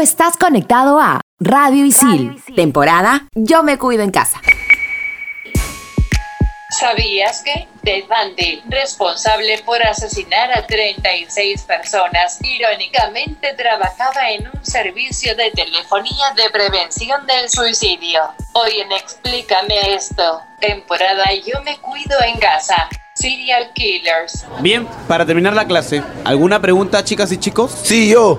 estás conectado a Radio Isil, temporada Yo me cuido en casa. ¿Sabías que Ted Bundy, responsable por asesinar a 36 personas, irónicamente trabajaba en un servicio de telefonía de prevención del suicidio? Hoy en Explícame esto, temporada Yo me cuido en casa. Serial Killers. Bien, para terminar la clase, ¿alguna pregunta, chicas y chicos? Sí, yo.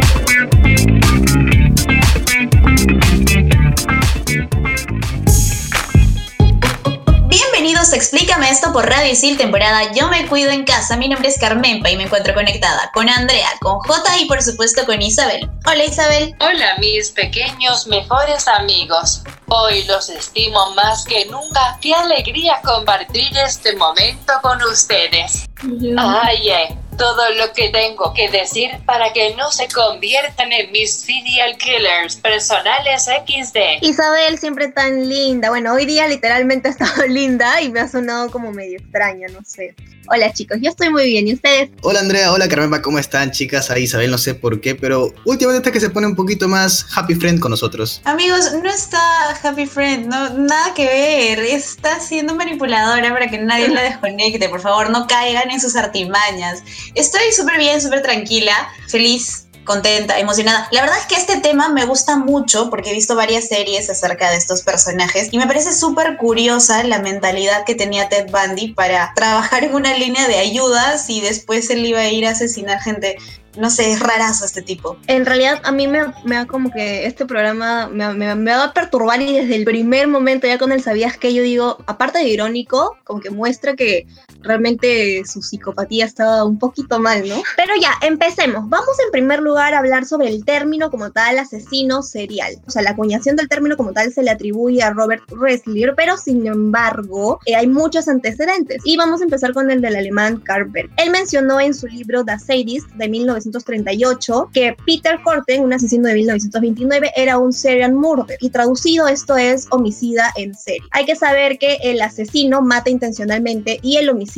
Explícame esto por Radio Isil, temporada Yo me cuido en casa. Mi nombre es Carmenpa y me encuentro conectada con Andrea, con Jota y por supuesto con Isabel. Hola Isabel. Hola mis pequeños mejores amigos. Hoy los estimo más que nunca. Qué alegría compartir este momento con ustedes. Ay, eh, todo lo que tengo que decir para que no se conviertan en mis serial killers personales XD. Isabel siempre tan linda. Bueno, hoy día literalmente ha estado linda y me ha sonado como medio extraña, no sé. Hola chicos, yo estoy muy bien. ¿Y ustedes? Hola Andrea, hola Carmenpa, ¿cómo están chicas? Ahí Isabel, no sé por qué, pero últimamente está que se pone un poquito más happy friend con nosotros. Amigos, no está Happy Friend, no, nada que ver. Está siendo manipuladora para que nadie la desconecte. Por favor, no caigan en sus artimañas. Estoy súper bien, súper tranquila, feliz, contenta, emocionada. La verdad es que este tema me gusta mucho porque he visto varias series acerca de estos personajes y me parece súper curiosa la mentalidad que tenía Ted Bundy para trabajar en una línea de ayudas y después él iba a ir a asesinar gente. No sé, es rarazo este tipo. En realidad a mí me, me da como que este programa me, me, me a perturbar y desde el primer momento ya con el sabías que yo digo, aparte de irónico, como que muestra que realmente su psicopatía estaba un poquito mal, ¿no? Pero ya, empecemos. Vamos en primer lugar a hablar sobre el término como tal asesino serial. O sea, la acuñación del término como tal se le atribuye a Robert Ressler, pero sin embargo eh, hay muchos antecedentes. Y vamos a empezar con el del alemán Carver. Él mencionó en su libro The Sadist de 1938 que Peter Corten, un asesino de 1929, era un serial murder. Y traducido esto es homicida en serie. Hay que saber que el asesino mata intencionalmente y el homicida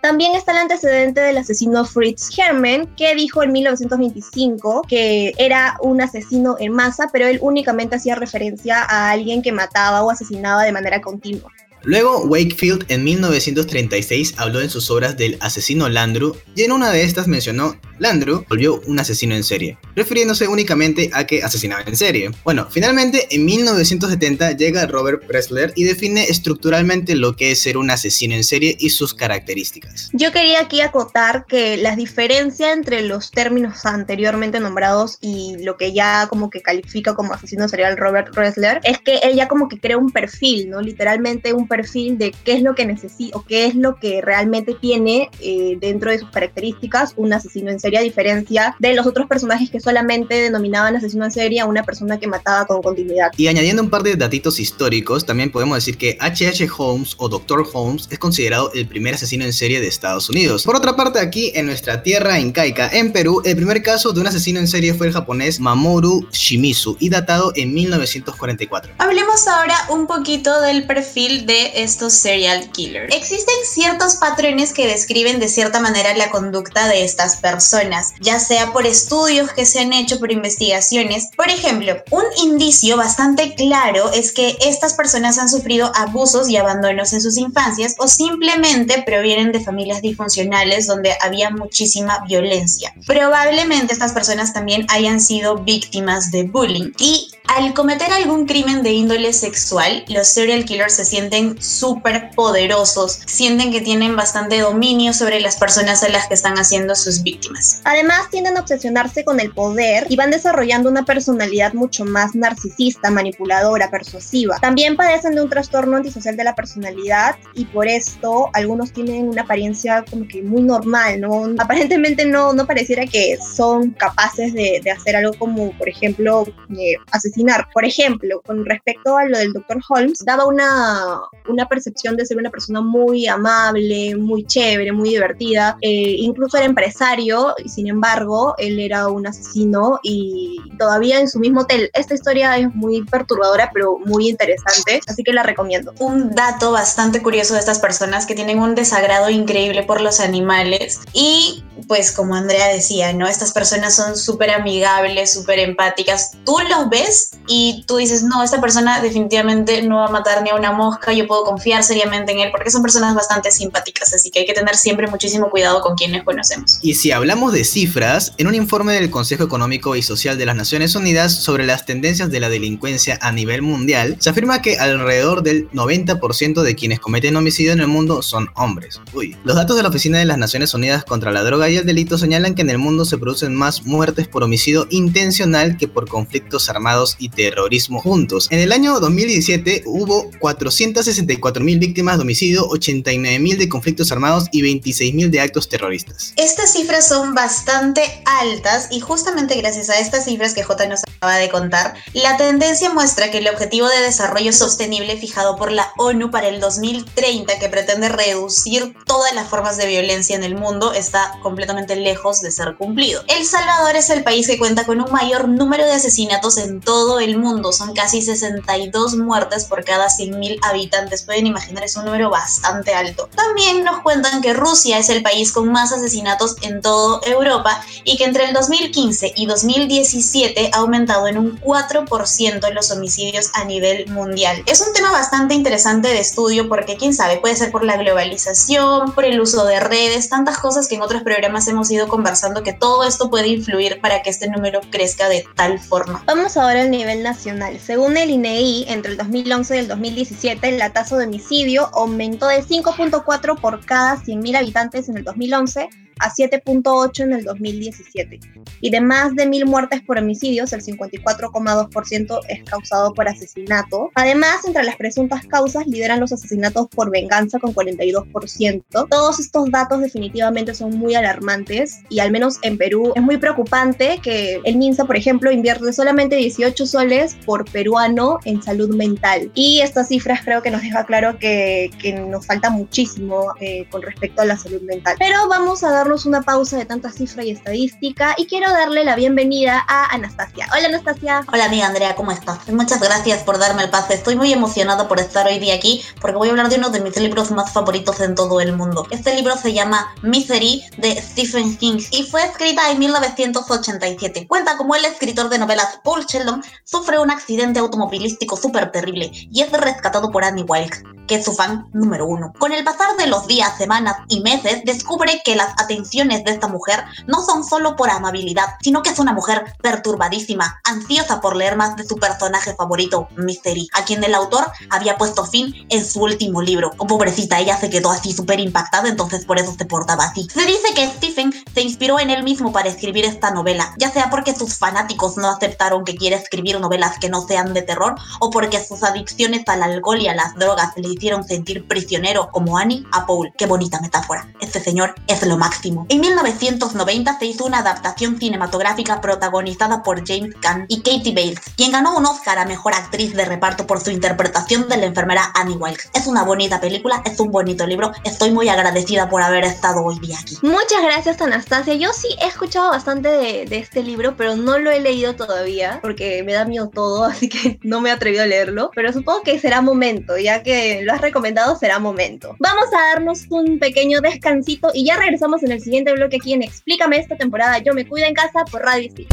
También está el antecedente del asesino Fritz Hermann, que dijo en 1925 que era un asesino en masa, pero él únicamente hacía referencia a alguien que mataba o asesinaba de manera continua. Luego, Wakefield en 1936 habló en sus obras del asesino Landru y en una de estas mencionó Landru volvió un asesino en serie, refiriéndose únicamente a que asesinaba en serie. Bueno, finalmente en 1970 llega Robert Pressler y define estructuralmente lo que es ser un asesino en serie y sus características. Yo quería aquí acotar que la diferencia entre los términos anteriormente nombrados y lo que ya como que califica como asesino serial Robert Ressler es que él ya como que crea un perfil, ¿no? Literalmente un perfil de qué es lo que necesita o qué es lo que realmente tiene eh, dentro de sus características un asesino en serie, a diferencia de los otros personajes que solamente denominaban asesino en serie a una persona que mataba con continuidad. Y añadiendo un par de datitos históricos, también podemos decir que H.H. Holmes o Dr. Holmes es considerado el primer asesino en serie de Estados Unidos. Por otra parte, aquí en nuestra tierra incaica, en Perú, el primer caso de un asesino en serie fue el japonés Mamoru Shimizu y datado en 1944. Hablemos ahora un poquito del perfil de estos serial killers. Existen ciertos patrones que describen de cierta manera la conducta de estas personas, ya sea por estudios que se han hecho, por investigaciones. Por ejemplo, un indicio bastante claro es que estas personas han sufrido abusos y abandonos en sus infancias o simplemente provienen de familias disfuncionales donde había muchísima violencia. Probablemente estas personas también hayan sido víctimas de bullying y Al cometer algún crimen de índole sexual, los serial killers se sienten súper poderosos, sienten que tienen bastante dominio sobre las personas a las que están haciendo sus víctimas. Además, tienden a obsesionarse con el poder y van desarrollando una personalidad mucho más narcisista, manipuladora, persuasiva. También padecen de un trastorno antisocial de la personalidad y por esto algunos tienen una apariencia como que muy normal, ¿no? Aparentemente no, no pareciera que son capaces de, hacer algo como, por ejemplo, eh, asesinar. Por ejemplo, con respecto a lo del Dr. Holmes, daba una, una percepción de ser una persona muy amable, muy chévere, muy divertida. Eh, incluso era empresario y sin embargo él era un asesino y todavía en su mismo hotel. Esta historia es muy perturbadora pero muy interesante, así que la recomiendo. Un dato bastante curioso de estas personas que tienen un desagrado increíble por los animales y pues como Andrea decía, ¿no? Estas personas son súper amigables, súper empáticas. Tú los ves y tú dices, no, esta persona definitivamente no va a matar ni a una mosca, yo puedo confiar seriamente en él porque son personas bastante simpáticas, así que hay que tener siempre muchísimo cuidado con quienes conocemos. Y si hablamos de cifras, en un informe del Consejo Económico y Social de las Naciones Unidas sobre las tendencias de la delincuencia a nivel mundial, se afirma que alrededor del 90% de quienes cometen homicidio en el mundo son hombres. Uy. Los datos de la Oficina de las Naciones Unidas contra la Droga y el Delito señalan que en el mundo se producen más muertes por homicidio intencional que por conflictos armados y terrorismo juntos. En el año 2017 hubo 464.000 víctimas de homicidio, 89.000 de conflictos armados y 26.000 de actos terroristas. Estas cifras son bastante altas y justamente gracias a estas cifras que J nos acaba de contar, la tendencia muestra que el objetivo de desarrollo sostenible fijado por la ONU para el 2030, que pretende reducir todas las formas de violencia en el mundo, está completamente lejos de ser cumplido. El Salvador es el país que cuenta con un mayor número de asesinatos en todo el mundo, son casi 62 muertes por cada 100.000 habitantes, pueden imaginar, es un número bastante alto. También nos cuentan que Rusia es el país con más asesinatos en Europa y que entre el 2015 y 2017 ha aumentado en un 4% los homicidios a nivel mundial. Es un tema bastante interesante de estudio porque quién sabe, puede ser por la globalización, por el uso de redes, tantas cosas que en otros programas hemos ido conversando que todo esto puede influir para que este número crezca de tal forma. Vamos ahora al nivel nacional. Según el INEI, entre el 2011 y el 2017, la tasa de homicidio aumentó de 5.4 por cada 100.000 habitantes en el 2011 a 7.8 en el 2017. Y de más de mil muertes por homicidios, el 54,2% es causado por asesinato. Además, entre las presuntas causas lideran los asesinatos por venganza con 42%. Todos estos datos definitivamente son muy alarmantes y al menos en Perú es muy preocupante que el MINSA, por ejemplo, invierte solamente 18 soles por peruano en salud mental. Y estas cifras creo que nos deja claro que, que nos falta muchísimo eh, con respecto a la salud mental. Pero vamos a dar una pausa de tanta cifra y estadística y quiero darle la bienvenida a Anastasia. Hola Anastasia. Hola amiga Andrea, ¿cómo estás? Muchas gracias por darme el pase. Estoy muy emocionada por estar hoy día aquí porque voy a hablar de uno de mis libros más favoritos en todo el mundo. Este libro se llama Misery de Stephen King y fue escrita en 1987. Cuenta como el escritor de novelas Paul Sheldon sufre un accidente automovilístico súper terrible y es rescatado por Annie Wilkes, que es su fan número uno. Con el pasar de los días, semanas y meses, descubre que las atenciones de esta mujer no son solo por amabilidad, sino que es una mujer perturbadísima, ansiosa por leer más de su personaje favorito, Mystery, a quien el autor había puesto fin en su último libro. Oh, pobrecita, ella se quedó así súper impactada, entonces por eso se portaba así. Se dice que Stephen se inspiró en él mismo para escribir esta novela, ya sea porque sus fanáticos no aceptaron que quiera escribir novelas que no sean de terror, o porque sus adicciones al alcohol y a las drogas le hicieron sentir prisionero como Annie a Paul. Qué bonita metáfora. Este señor es lo máximo en 1990 se hizo una adaptación cinematográfica protagonizada por James Caan y Katie Bales, quien ganó un Oscar a Mejor Actriz de Reparto por su interpretación de la enfermera Annie Wilkes. Es una bonita película, es un bonito libro, estoy muy agradecida por haber estado hoy día aquí. Muchas gracias Anastasia, yo sí he escuchado bastante de, de este libro, pero no lo he leído todavía porque me da miedo todo, así que no me he atrevido a leerlo, pero supongo que será momento, ya que lo has recomendado será momento. Vamos a darnos un pequeño descansito y ya regresamos en el siguiente bloque aquí en Explícame esta temporada. Yo me cuido en casa por Radio City.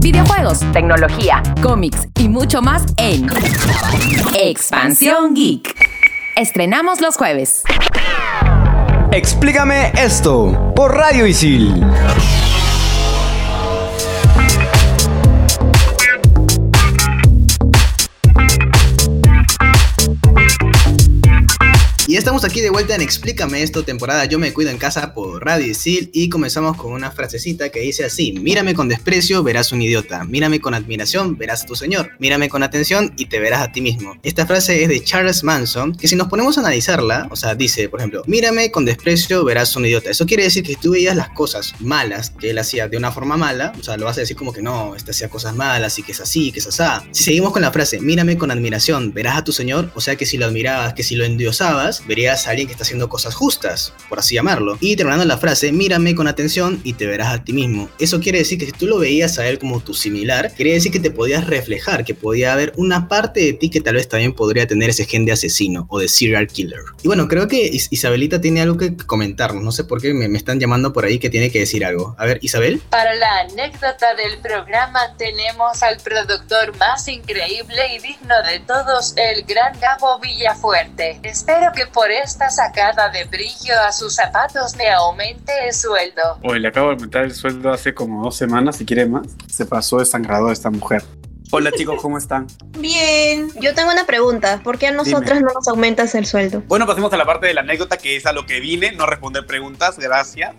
Videojuegos, tecnología, cómics y mucho más en Expansión Geek. Estrenamos los jueves. Explícame esto por Radio Isil. Estamos aquí de vuelta en Explícame esto, temporada Yo me cuido en casa por Radio Isil y comenzamos con una frasecita que dice así, mírame con desprecio, verás un idiota, mírame con admiración, verás a tu señor, mírame con atención y te verás a ti mismo. Esta frase es de Charles Manson, que si nos ponemos a analizarla, o sea, dice, por ejemplo, mírame con desprecio, verás un idiota. Eso quiere decir que tú veías las cosas malas que él hacía de una forma mala, o sea, lo vas a decir como que no, este hacía cosas malas y que es así, que es así. Si seguimos con la frase, mírame con admiración, verás a tu señor, o sea que si lo admirabas, que si lo endiosabas, verías alguien que está haciendo cosas justas, por así llamarlo. Y terminando la frase, mírame con atención y te verás a ti mismo. Eso quiere decir que si tú lo veías a él como tu similar, quiere decir que te podías reflejar, que podía haber una parte de ti que tal vez también podría tener ese gen de asesino o de serial killer. Y bueno, creo que Isabelita tiene algo que comentarnos. No sé por qué me, me están llamando por ahí que tiene que decir algo. A ver, Isabel. Para la anécdota del programa tenemos al productor más increíble y digno de todos, el gran Gabo Villafuerte. Espero que por esta sacada de brillo a sus zapatos me aumente el sueldo. Hoy le acabo de aumentar el sueldo hace como dos semanas, si quiere más. Se pasó de esta mujer. Hola chicos, ¿cómo están? Bien. Yo tengo una pregunta. ¿Por qué a nosotras no nos aumentas el sueldo? Bueno, pasemos a la parte de la anécdota que es a lo que vine, no responder preguntas, gracias.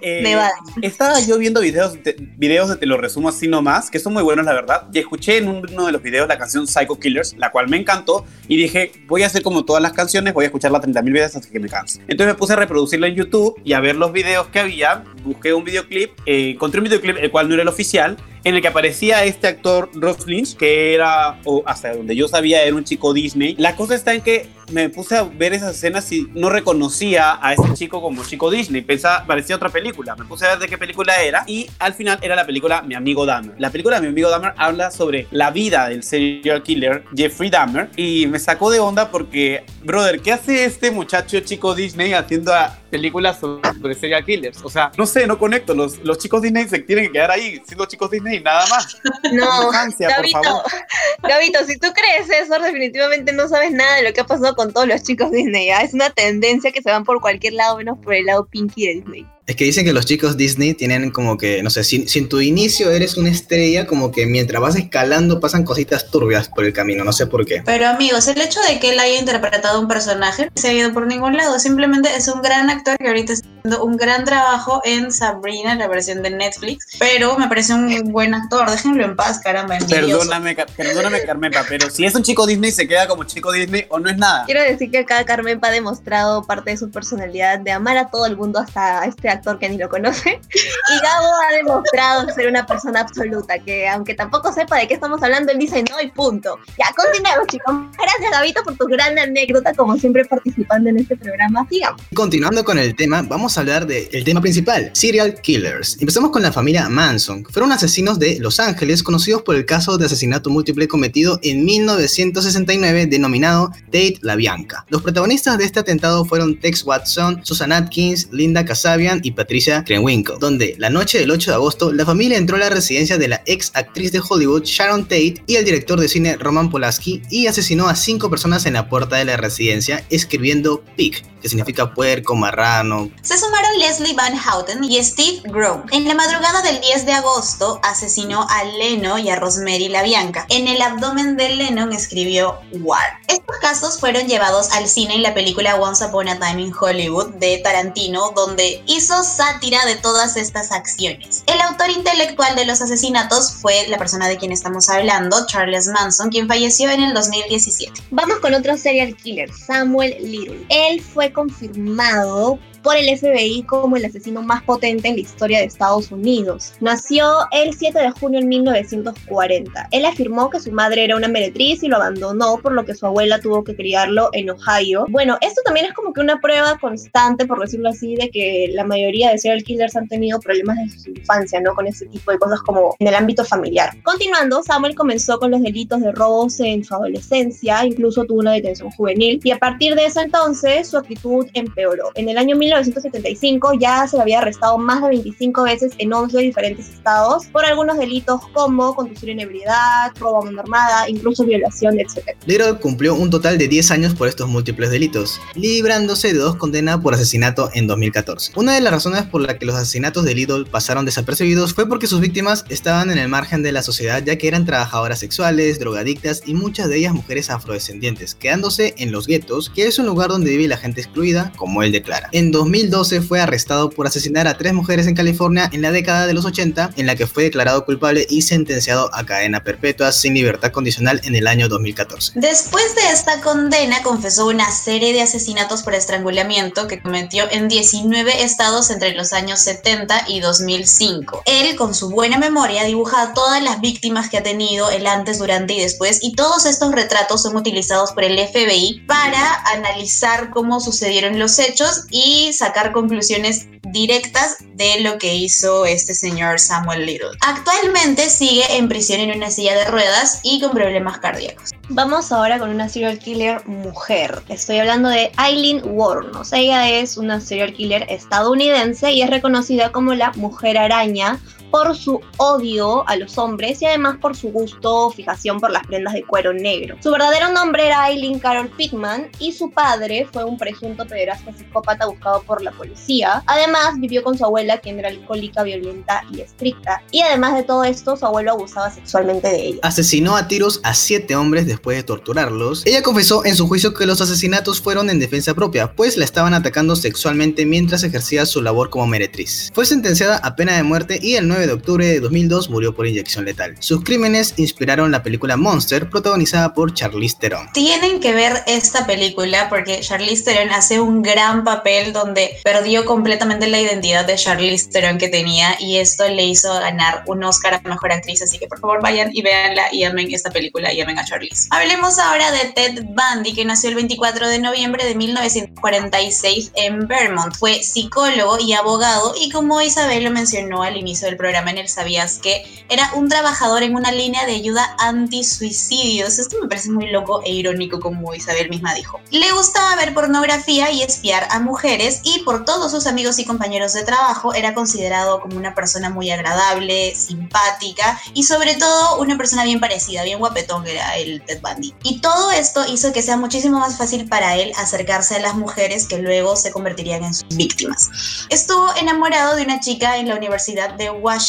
Eh, Me va. Estaba yo viendo videos de, videos de Te lo resumo así nomás, que son muy buenos la verdad, y escuché en uno de los videos la canción Psycho Killers, la cual me encantó, y dije, voy a hacer como todas las canciones, voy a escucharla 30.000 veces hasta que me canse. Entonces me puse a reproducirla en YouTube y a ver los videos que había, busqué un videoclip, eh, encontré un videoclip el cual no era el oficial, en el que aparecía este actor Ross Lynch, que era, o hasta donde yo sabía, era un chico Disney. La cosa está en que me puse a ver esas escenas y no reconocía a ese chico como chico Disney. Pensaba, parecía otra película. Me puse a ver de qué película era y al final era la película Mi amigo Dahmer. La película Mi amigo Dahmer habla sobre la vida del serial killer Jeffrey Dahmer y me sacó de onda porque, brother, ¿qué hace este muchacho chico Disney haciendo a películas sobre serial killers? O sea, no sé, no conecto. Los, los chicos Disney se tienen que quedar ahí siendo chicos Disney y nada más. No, Infancia, por Gabito, favor. Gabito, si tú crees eso, definitivamente no sabes nada de lo que ha pasado con todos los chicos Disney. ¿ah? Es una tendencia que se van por cualquier lado menos por el lado pinky de Disney. Es que dicen que los chicos Disney tienen como que, no sé, si, si en tu inicio eres una estrella, como que mientras vas escalando pasan cositas turbias por el camino, no sé por qué. Pero amigos, el hecho de que él haya interpretado un personaje no se ha ido por ningún lado. Simplemente es un gran actor que ahorita está haciendo un gran trabajo en Sabrina, la versión de Netflix. Pero me parece un buen actor. Déjenlo en paz, caramba. envidioso. Perdóname, perdóname, Carmenpa, pero si es un chico Disney, se queda como chico Disney o no es nada. Quiero decir que acá Carmenpa ha demostrado parte de su personalidad de amar a todo el mundo hasta este actor que ni lo conoce. Y Gabo ha demostrado ser una persona absoluta, que aunque tampoco sepa de qué estamos hablando, él dice no y punto. Ya, continuemos chicos. Gracias Gabito por tu gran anécdota, como siempre participando en este programa. Sigamos. Continuando con el tema, vamos a hablar del tema principal, serial killers. Empezamos con la familia Manson. Fueron asesinos de Los Ángeles conocidos por el caso de asesinato múltiple cometido en 1969 denominado Tate la Bianca. Los protagonistas de este atentado fueron Tex Watson, Susan Atkins, Linda Kasabian y Patricia Krenwinkel, donde la noche del 8 de agosto la familia entró a la residencia de la ex actriz de Hollywood Sharon Tate y el director de cine Roman Polanski y asesinó a cinco personas en la puerta de la residencia escribiendo pig, que significa puerco, marrano, Se sumaron Leslie Van Houten y Steve Groom. En la madrugada del 10 de agosto asesinó a Leno y a Rosemary LaBianca. En el abdomen de Lennon escribió War. Estos casos fueron llevados al cine en la película Once Upon a Time in Hollywood de Tarantino, donde hizo sátira de todas estas acciones. El autor intelectual de los asesinatos fue la persona de quien estamos hablando, Charles Manson, quien falleció en el 2017. Vamos con otro serial killer, Samuel Little. Él fue confirmado por el FBI como el asesino más potente en la historia de Estados Unidos. Nació el 7 de junio de 1940. Él afirmó que su madre era una meretriz y lo abandonó, por lo que su abuela tuvo que criarlo en Ohio. Bueno, esto también es como que una prueba constante, por decirlo así, de que la mayoría de serial killers han tenido problemas desde su infancia, ¿no? Con este tipo de cosas como en el ámbito familiar. Continuando, Samuel comenzó con los delitos de robos en su adolescencia, incluso tuvo una detención juvenil, y a partir de ese entonces su actitud empeoró. En el año 1975 ya se le había arrestado más de 25 veces en 11 diferentes estados por algunos delitos como conducir en ebriedad, robo a mano armada, incluso violación, etc. Little cumplió un total de 10 años por estos múltiples delitos, librándose de dos condenas por asesinato en 2014. Una de las razones por la que los asesinatos de Little pasaron desapercibidos fue porque sus víctimas estaban en el margen de la sociedad ya que eran trabajadoras sexuales, drogadictas y muchas de ellas mujeres afrodescendientes, quedándose en los guetos, que es un lugar donde vive la gente excluida, como él declara. 2012 fue arrestado por asesinar a tres mujeres en California en la década de los 80, en la que fue declarado culpable y sentenciado a cadena perpetua sin libertad condicional en el año 2014. Después de esta condena, confesó una serie de asesinatos por estrangulamiento que cometió en 19 estados entre los años 70 y 2005. Él, con su buena memoria, dibuja todas las víctimas que ha tenido el antes, durante y después, y todos estos retratos son utilizados por el FBI para analizar cómo sucedieron los hechos y sacar conclusiones directas de lo que hizo este señor Samuel Little. Actualmente sigue en prisión en una silla de ruedas y con problemas cardíacos. Vamos ahora con una serial killer mujer. Estoy hablando de Eileen Wuornos. Ella es una serial killer estadounidense y es reconocida como la mujer araña por su odio a los hombres y además por su gusto o fijación por las prendas de cuero negro. Su verdadero nombre era Eileen Carol Pittman y su padre fue un presunto pederasta psicópata buscado por la policía. Además, vivió con su abuela, quien era alcohólica, violenta y estricta. Y además de todo esto, su abuelo abusaba sexualmente de ella. Asesinó a tiros a siete hombres después de torturarlos. Ella confesó en su juicio que los asesinatos fueron en defensa propia, pues la estaban atacando sexualmente mientras ejercía su labor como meretriz. Fue sentenciada a pena de muerte y el 9 de octubre de 2002 murió por inyección letal. Sus crímenes inspiraron la película Monster, protagonizada por Charlize Theron. Tienen que ver esta película porque Charlize Theron hace un gran papel donde perdió completamente la identidad de Charlize Theron que tenía y esto le hizo ganar un Oscar a Mejor Actriz, así que por favor vayan y véanla y amen esta película y amen a Charlize. Hablemos ahora de Ted Bundy, que nació el 24 de noviembre de 1946 en Vermont. Fue psicólogo y abogado y como Isabel lo mencionó al inicio del programa en el Sabías que era un trabajador en una línea de ayuda anti-suicidios. Esto me parece muy loco e irónico como Isabel misma dijo. Le gustaba ver pornografía y espiar a mujeres y por todos sus amigos y compañeros de trabajo era considerado como una persona muy agradable, simpática y sobre todo una persona bien parecida, bien guapetón que era el Ted Bundy. Y todo esto hizo que sea muchísimo más fácil para él acercarse a las mujeres que luego se convertirían en sus víctimas. Estuvo enamorado de una chica en la Universidad de Washington,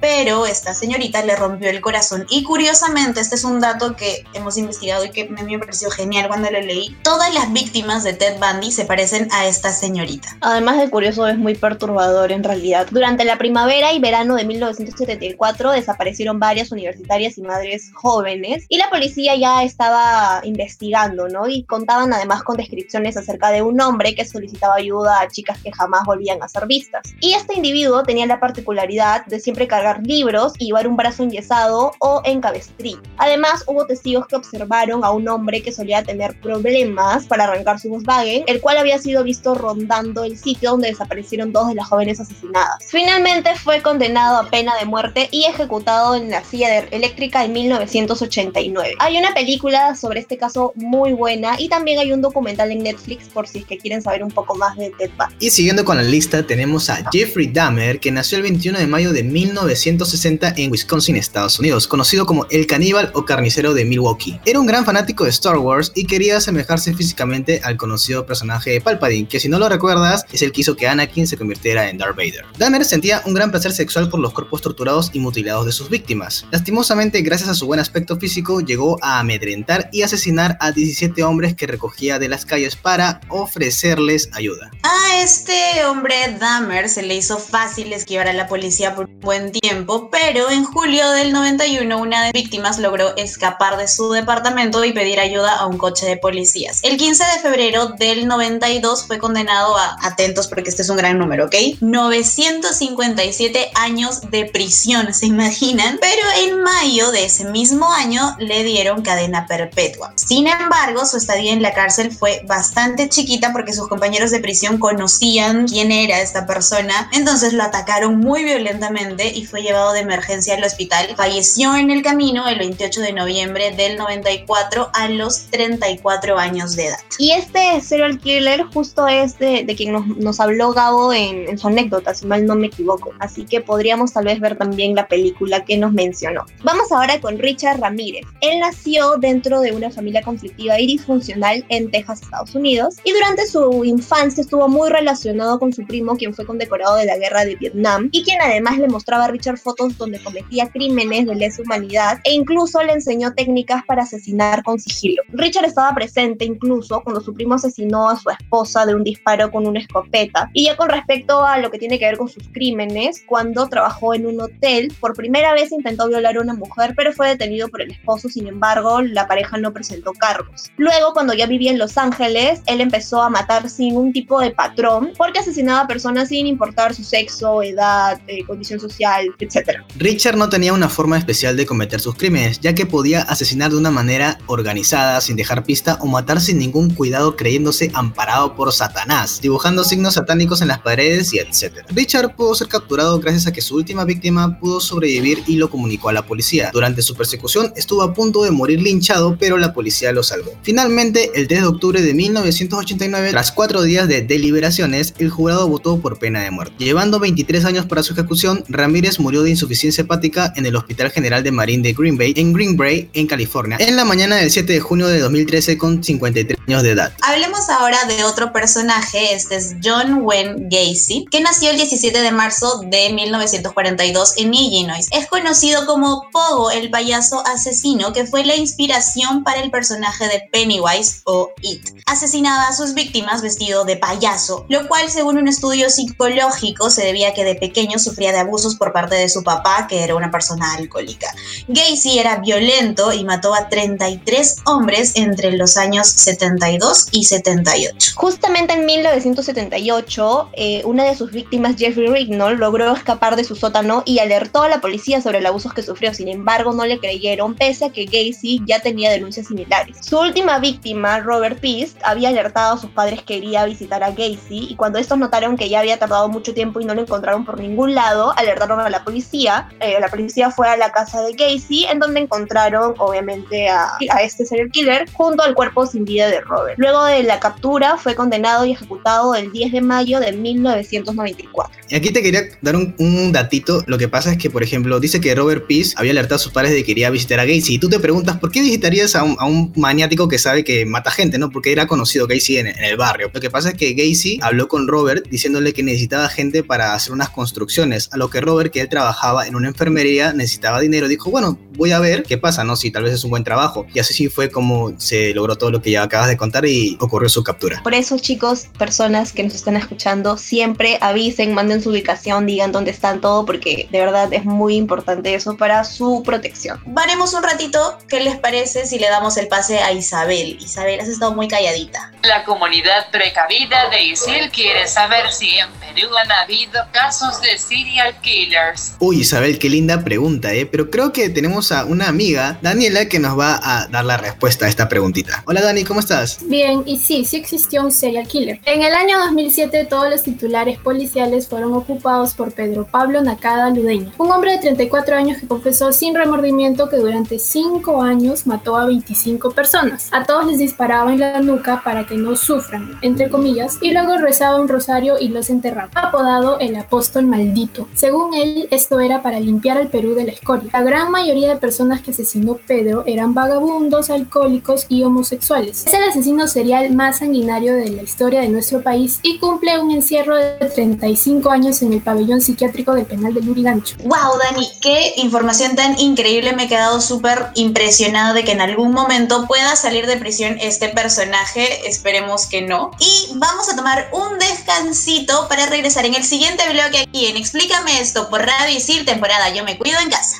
pero esta señorita le rompió el corazón y curiosamente este es un dato que hemos investigado y que me pareció genial cuando lo leí. Todas las víctimas de Ted Bundy se parecen a esta señorita. Además de curioso, es muy perturbador en realidad. Durante la primavera y verano de 1974 desaparecieron varias universitarias y madres jóvenes y la policía ya estaba investigando, ¿no? Y contaban además con descripciones acerca de un hombre que solicitaba ayuda a chicas que jamás volvían a ser vistas. Y este individuo tenía la particularidad de siempre cargar libros y llevar un brazo enyesado o en cabestrillo. Además, hubo testigos que observaron a un hombre que solía tener problemas para arrancar su Volkswagen, el cual había sido visto rondando el sitio donde desaparecieron dos de las jóvenes asesinadas. Finalmente fue condenado a pena de muerte y ejecutado en la silla eléctrica en 1989. Hay una película sobre este caso muy buena y también hay un documental en Netflix por si es que quieren saber un poco más de Ted Bundy. Y siguiendo con la lista tenemos a Jeffrey Dahmer, que nació el 21 de mayo de 1960 en Wisconsin, Estados Unidos, conocido como el caníbal o carnicero de Milwaukee. Era un gran fanático de Star Wars y quería asemejarse físicamente al conocido personaje de Palpatine, que si no lo recuerdas es el que hizo que Anakin se convirtiera en Darth Vader. Dahmer sentía un gran placer sexual por los cuerpos torturados y mutilados de sus víctimas. Lastimosamente, gracias a su buen aspecto físico, llegó a amedrentar y asesinar a 17 hombres que recogía de las calles para ofrecerles ayuda. A este hombre Dahmer se le hizo fácil esquivar a la policía por un buen tiempo, pero en julio del 91 una de las víctimas logró escapar de su departamento y pedir ayuda a un coche de policías. El 15 de febrero del 92 fue condenado a, atentos porque este es un gran número, ¿ok? 957 años de prisión, ¿se imaginan? Pero en mayo de ese mismo año le dieron cadena perpetua. Sin embargo, su estadía en la cárcel fue bastante chiquita porque sus compañeros de prisión conocían quién era esta persona, entonces lo atacaron muy violentamente violentamente y fue llevado de emergencia al hospital. Falleció en el camino el 28 de noviembre del 94 a los 34 años de edad. Y este serial killer justo es de, de quien nos, nos, habló Gabo en, en, su anécdota, si mal no me equivoco. Así que podríamos tal vez ver también la película que nos mencionó. Vamos ahora con Richard Ramírez. Él nació dentro de una familia conflictiva y disfuncional en Texas, Estados Unidos. Y durante su infancia estuvo muy relacionado con su primo, quien fue condecorado de la guerra de Vietnam y quien además le mostraba a Richard fotos donde cometía crímenes de lesa humanidad e incluso le enseñó técnicas para asesinar con sigilo. Richard estaba presente incluso cuando su primo asesinó a su esposa de un disparo con una escopeta. Y ya con respecto a lo que tiene que ver con sus crímenes, cuando trabajó en un hotel, por primera vez intentó violar a una mujer, pero fue detenido por el esposo, sin embargo, la pareja no presentó cargos. Luego, cuando ya vivía en Los Ángeles, él empezó a matar sin un tipo de patrón, porque asesinaba a personas sin importar su sexo, edad, eh, social, etc. Richard no tenía una forma especial de cometer sus crímenes, ya que podía asesinar de una manera organizada, sin dejar pista, o matar sin ningún cuidado creyéndose amparado por Satanás, dibujando signos satánicos en las paredes y etc. Richard pudo ser capturado gracias a que su última víctima pudo sobrevivir y lo comunicó a la policía. Durante su persecución estuvo a punto de morir linchado, pero la policía lo salvó. Finalmente, el 3 de octubre de 1989, tras cuatro días de deliberaciones, el jurado votó por pena de muerte. Llevando 23 años para su ejecución, Ramírez murió de insuficiencia hepática en el Hospital General de Marine de Green Bay, en Green Bay, en California, en la mañana del 7 de junio de 2013 con 53 años de edad. Hablemos ahora de otro personaje, este es John Wayne Gacy, que nació el 17 de marzo de 1942 en Illinois. Es conocido como Pogo, el payaso asesino, que fue la inspiración para el personaje de Pennywise o It. Asesinaba a sus víctimas vestido de payaso, lo cual según un estudio psicológico se debía a que de pequeño sufría de abusos por parte de su papá, que era una persona alcohólica. Gacy era violento y mató a 33 hombres entre los años 72 y 78. Justamente en 1978, eh, una de sus víctimas, Jeffrey Rignall, logró escapar de su sótano y alertó a la policía sobre los abusos que sufrió. Sin embargo, no le creyeron, pese a que Gacy ya tenía denuncias similares. Su última víctima, Robert Peace, había alertado a sus padres que quería visitar a Gacy y cuando estos notaron que ya había tardado mucho tiempo y no lo encontraron por ningún lado, alertaron a la policía. Eh, la policía fue a la casa de Gacy, en donde encontraron, obviamente, a, a este serial killer junto al cuerpo sin vida de Robert. Luego de la captura, fue condenado y ejecutado el 10 de mayo de 1994. Y aquí te quería dar un, un, datito. Lo que pasa es que, por ejemplo, dice que Robert Peace había alertado a sus padres de que quería visitar a Gacy. Y tú te preguntas, ¿por qué visitarías a un, a un maniático que sabe que mata gente, no? Porque era conocido Gacy en, en, el barrio. Lo que pasa es que Gacy habló con Robert diciéndole que necesitaba gente para hacer unas construcciones. A lo que Robert, que él trabajaba en una enfermería, necesitaba dinero. Dijo, bueno, voy a ver qué pasa, ¿no? Si tal vez es un buen trabajo. Y así sí fue como se logró todo lo que ya acabas de contar y ocurrió su captura. Por eso, chicos, personas que nos están escuchando, siempre avisen, manden su ubicación, digan dónde están todo, porque de verdad es muy importante eso para su protección. Varemos un ratito, ¿qué les parece si le damos el pase a Isabel? Isabel, has estado muy calladita. La comunidad precavida de Isil quiere saber si en Perú han habido casos de serial killers. Uy, Isabel, qué linda pregunta, ¿eh? Pero creo que tenemos a una amiga, Daniela, que nos va a dar la respuesta a esta preguntita. Hola Dani, ¿cómo estás? Bien, y sí, sí existió un serial killer. En el año 2007 todos los titulares policiales fueron ocupados por Pedro Pablo Nakada Ludeño, un hombre de 34 años que confesó sin remordimiento que durante 5 años mató a 25 personas. A todos les disparaba en la nuca para que no sufran, entre comillas, y luego rezaba un rosario y los enterraba, apodado el apóstol maldito. Según él, esto era para limpiar al Perú de la escoria. La gran mayoría de personas que asesinó Pedro eran vagabundos, alcohólicos y homosexuales. Es el asesino serial más sanguinario de la historia de nuestro país y cumple un encierro de 35 años en el pabellón psiquiátrico del penal de Lurigancho. Wow, Dani, qué información tan increíble. Me he quedado súper impresionado de que en algún momento pueda salir de prisión este personaje. Esperemos que no. Y vamos a tomar un descansito para regresar en el siguiente bloque aquí en Explícame esto por Radio Isil, temporada Yo me cuido en casa.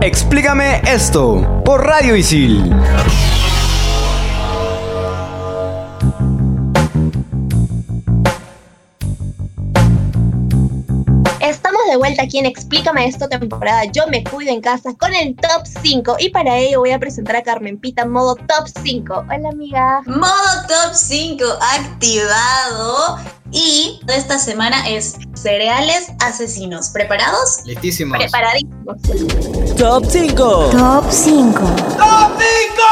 Explícame esto por Radio Isil. De vuelta vuelta aquí en Explícame esto temporada Yo me cuido en casa con el top 5 y para ello voy a presentar a Carmen Pita modo top 5. Hola amiga. Modo top 5 activado y esta semana es cereales asesinos. ¿Preparados? Listísimos. Preparadísimos. Top 5. Top 5. ¡Top 5!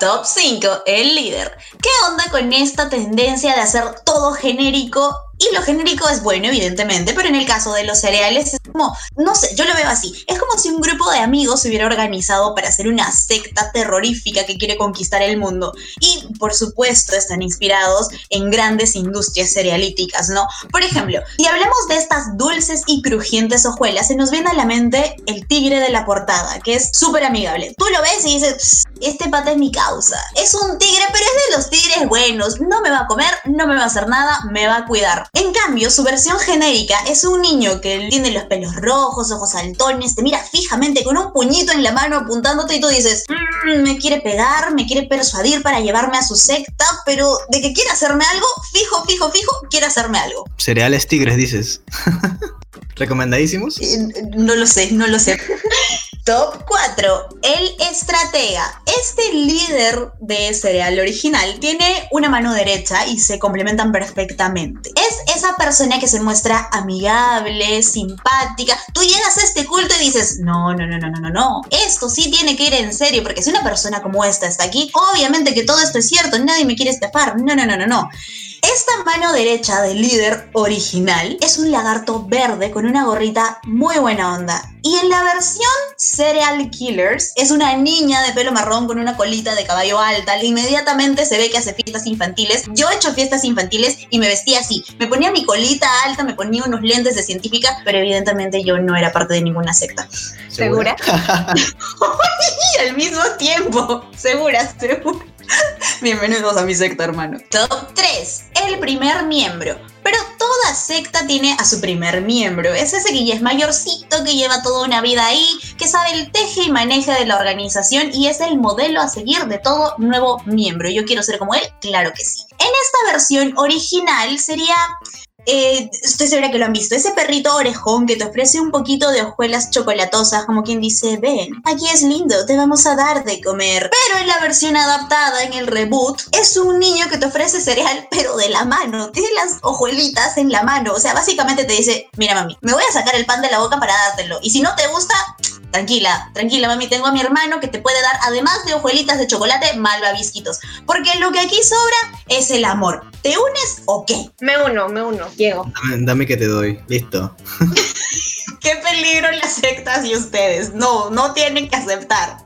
Top 5, el líder. ¿Qué onda con esta tendencia de hacer todo genérico? Y lo genérico es bueno, evidentemente, pero en el caso de los cereales es no sé, yo lo veo así. Es como si un grupo de amigos se hubiera organizado para hacer una secta terrorífica que quiere conquistar el mundo. Y, por supuesto, están inspirados en grandes industrias cerealíticas, ¿no? Por ejemplo, si hablamos de estas dulces y crujientes hojuelas, se nos viene a la mente el tigre de la portada, que es súper amigable. Tú lo ves y dices, "Pss, este pata es mi causa. Es un tigre, pero es de los tigres buenos. No me va a comer, no me va a hacer nada, me va a cuidar. En cambio, su versión genérica es un niño que tiene los pelos rojos, ojos saltones, te mira fijamente con un puñito en la mano apuntándote y tú dices, "Mm, me quiere pegar, me quiere persuadir para llevarme a su secta, pero de que quiere hacerme algo, fijo, fijo, fijo, quiere hacerme algo. Cereales tigres, dices. ¿Recomendadísimos? Eh, No lo sé, no lo sé. Top 4. El estratega. Este líder de cereal original tiene una mano derecha y se complementan perfectamente. Es esa persona que se muestra amigable, simpática. Tú llegas a este culto y dices, no, no, no, no, no, no, no. Esto sí tiene que ir en serio, porque si una persona como esta está aquí, obviamente que todo esto es cierto, nadie me quiere estafar. No, no, no, no, no. Esta mano derecha del líder original es un lagarto verde con una gorrita muy buena onda. Y en la versión Serial Killers es una niña de pelo marrón con una colita de caballo alta. Inmediatamente se ve que hace fiestas infantiles. Yo he hecho fiestas infantiles y me vestía así. Me ponía mi colita alta, me ponía unos lentes de científica, pero evidentemente yo no era parte de ninguna secta. ¿Segura? y al mismo tiempo, segura, segura. Bienvenidos a mi secta, hermano. Top 3. El primer miembro. Pero toda secta tiene a su primer miembro. Es ese que ya es mayorcito, que lleva toda una vida ahí, que sabe el teje y maneje de la organización y es el modelo a seguir de todo nuevo miembro. ¿Yo quiero ser como él? Claro que sí. En esta versión original sería eh, estoy segura que lo han visto. Ese perrito orejón que te ofrece un poquito de hojuelas chocolatosas, como quien dice, ven, aquí es lindo, te vamos a dar de comer. Pero en la versión adaptada, en el reboot, es un niño que te ofrece cereal, pero de la mano. Tiene las hojuelitas en la mano. O sea, básicamente te dice, mira mami, me voy a sacar el pan de la boca para dártelo. Y si no te gusta, tranquila, tranquila mami, tengo a mi hermano que te puede dar, además de hojuelitas de chocolate, malvavisquitos. Porque lo que aquí sobra es el amor. ¿Te unes o qué? Me uno, me uno, llego. Dame, dame que te doy. Listo. Qué peligro las sectas y ustedes. No, no tienen que aceptar.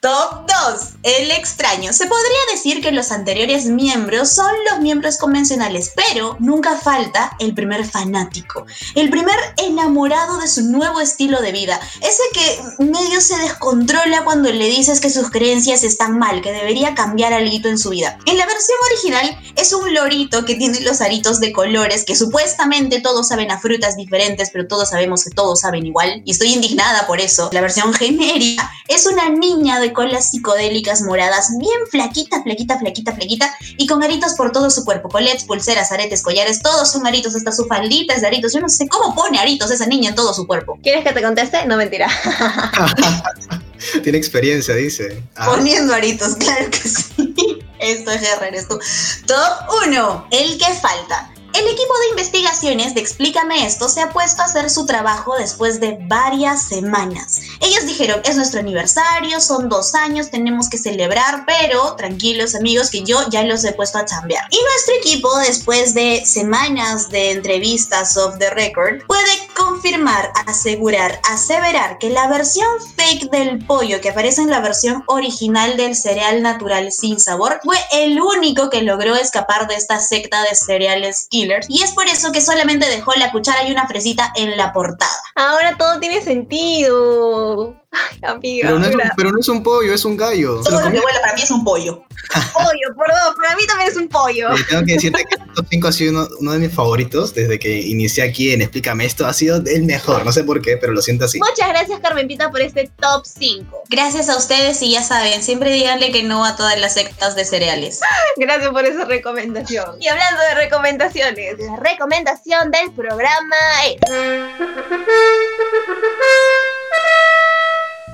Top 2. El extraño. Se podría decir que los anteriores miembros son los miembros convencionales, pero nunca falta el primer fanático, el primer enamorado de su nuevo estilo de vida, ese que medio se descontrola cuando le dices que sus creencias están mal, que debería cambiar algo en su vida. En la versión original es un lorito que tiene los aritos de colores, que supuestamente todos saben a frutas diferentes, pero todos sabemos que todos saben igual, y estoy indignada por eso. La versión genérica es una niña de colas psicodélicas moradas, bien flaquita, flaquita, flaquita, flaquita, y con aritos por todo su cuerpo, colets, pulseras, aretes, collares, todos son aritos, hasta su faldita es de aritos. Yo no sé cómo pone aritos esa niña en todo su cuerpo. ¿Quieres que te conteste? No, mentira. Tiene experiencia, dice. Ah, Poniendo aritos, claro que sí. Esto es guerra, eres tú. Top 1. El que falta. El equipo de investigaciones de Explícame esto se ha puesto a hacer su trabajo después de varias semanas. Ellos dijeron, es nuestro aniversario, son dos años, tenemos que celebrar, pero tranquilos amigos que yo ya los he puesto a chambear. Y nuestro equipo, después de semanas de entrevistas off the record, puede confirmar, asegurar, aseverar que la versión fake del pollo que aparece en la versión original del cereal natural sin sabor fue el único que logró escapar de esta secta de cereales y es por eso que solamente dejó la cuchara y una fresita en la portada. Ahora todo tiene sentido. Ay, amiga. Pero no, es un, mira. pero no es un pollo, es un gallo. Todo lo que vuela para mí es un pollo. Pollo, perdón, para mí también es un pollo. Eh, tengo que decirte que el top 5 ha sido uno, uno de mis favoritos desde que inicié aquí en Explícame esto. Ha sido el mejor, no sé por qué, pero lo siento así. Muchas gracias, Carmen Pita, por este top 5. Gracias a ustedes y ya saben, siempre díganle que no a todas las sectas de cereales. Gracias por esa recomendación. Y hablando de recomendaciones, la recomendación del programa es.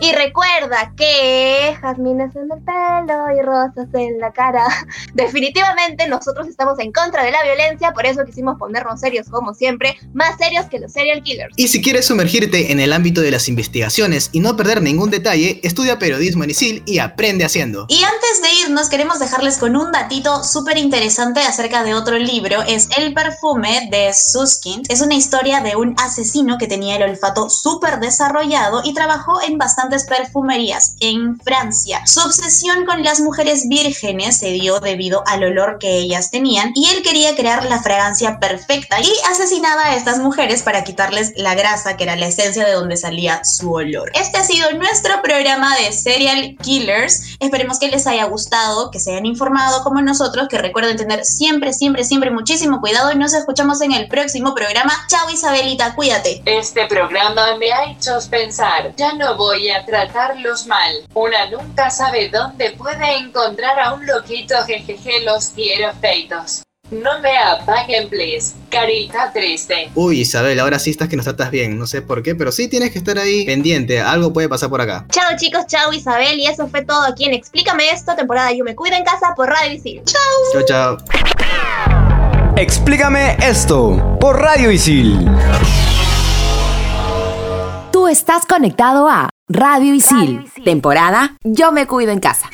Y recuerda que jazmines en el pelo y rosas en la cara. Definitivamente nosotros estamos en contra de la violencia, por eso quisimos ponernos serios como siempre, más serios que los serial killers. Y si quieres sumergirte en el ámbito de las investigaciones y no perder ningún detalle, estudia periodismo en ISIL y aprende haciendo. Y antes de irnos, queremos dejarles con un datito súper interesante acerca de otro libro. Es El perfume de Suskind. Es una historia de un asesino que tenía el olfato súper desarrollado y trabajó en perfumerías en Francia. Su obsesión con las mujeres vírgenes se dio debido al olor que ellas tenían y él quería crear la fragancia perfecta y asesinaba a estas mujeres para quitarles la grasa, que era la esencia de donde salía su olor. Este ha sido nuestro programa de Serial Killers. Esperemos que les haya gustado, que se hayan informado como nosotros, que recuerden tener siempre, siempre, siempre muchísimo cuidado y nos escuchamos en el próximo programa. Chao Isabelita, cuídate. Este programa me ha hecho pensar, ya no voy a tratarlos mal. Una nunca sabe dónde puede encontrar a un loquito jejeje, los quiero feitos. No me apaguen, please. Carita triste. Uy, Isabel, ahora sí estás que nos tratas bien. No sé por qué, pero sí tienes que estar ahí pendiente. Algo puede pasar por acá. Chao chicos, chao Isabel, y eso fue todo aquí en Explícame esto, temporada Yo Me Cuido en Casa por Radio Isil. Chao. Chao, chao. Explícame esto por Radio Isil. Tú estás conectado a Radio Isil, temporada Yo me cuido en casa.